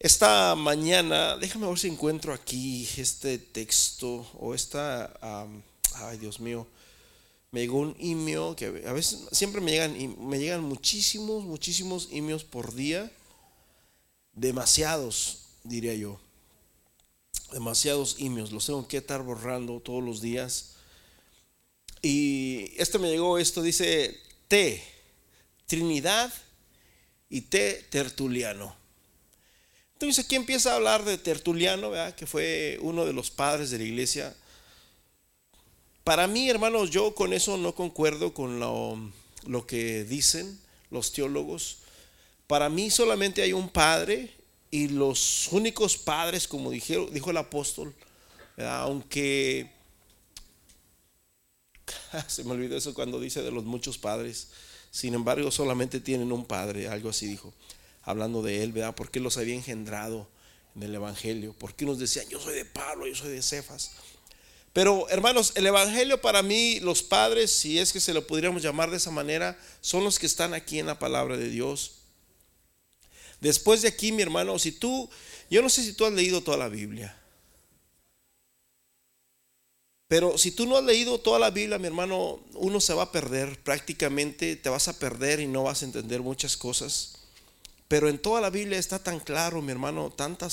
Esta mañana, déjame ver si encuentro aquí este texto o esta, ay Dios mío, me llegó un email que a veces siempre me llegan, me llegan muchísimos, muchísimos emails por día, demasiados, diría yo, demasiados emails, los tengo que estar borrando todos los días. Y este me llegó, esto dice T, Trinidad y T, Tertuliano. Entonces aquí empieza a hablar de Tertuliano, que fue uno de los padres de la iglesia. Para mí, hermanos, yo con eso no concuerdo con lo, que dicen los teólogos. Para mí solamente hay un padre y los únicos padres, como dijo, el apóstol, aunque se me olvidó eso cuando dice de los muchos padres, sin embargo solamente tienen un padre, algo así dijo hablando de él, ¿verdad? ¿Por qué los había engendrado en el Evangelio? ¿Por qué nos decían, yo soy de Pablo, yo soy de Cefas? Pero hermanos, el Evangelio para mí, los padres, si es que se lo pudiéramos llamar de esa manera, son los que están aquí en la palabra de Dios. Después de aquí, mi hermano, si tú, yo no sé si tú has leído toda la Biblia, pero si tú no has leído toda la Biblia, mi hermano, uno se va a perder prácticamente, te vas a perder y no vas a entender muchas cosas. Pero en toda la Biblia está tan claro, mi hermano, tantas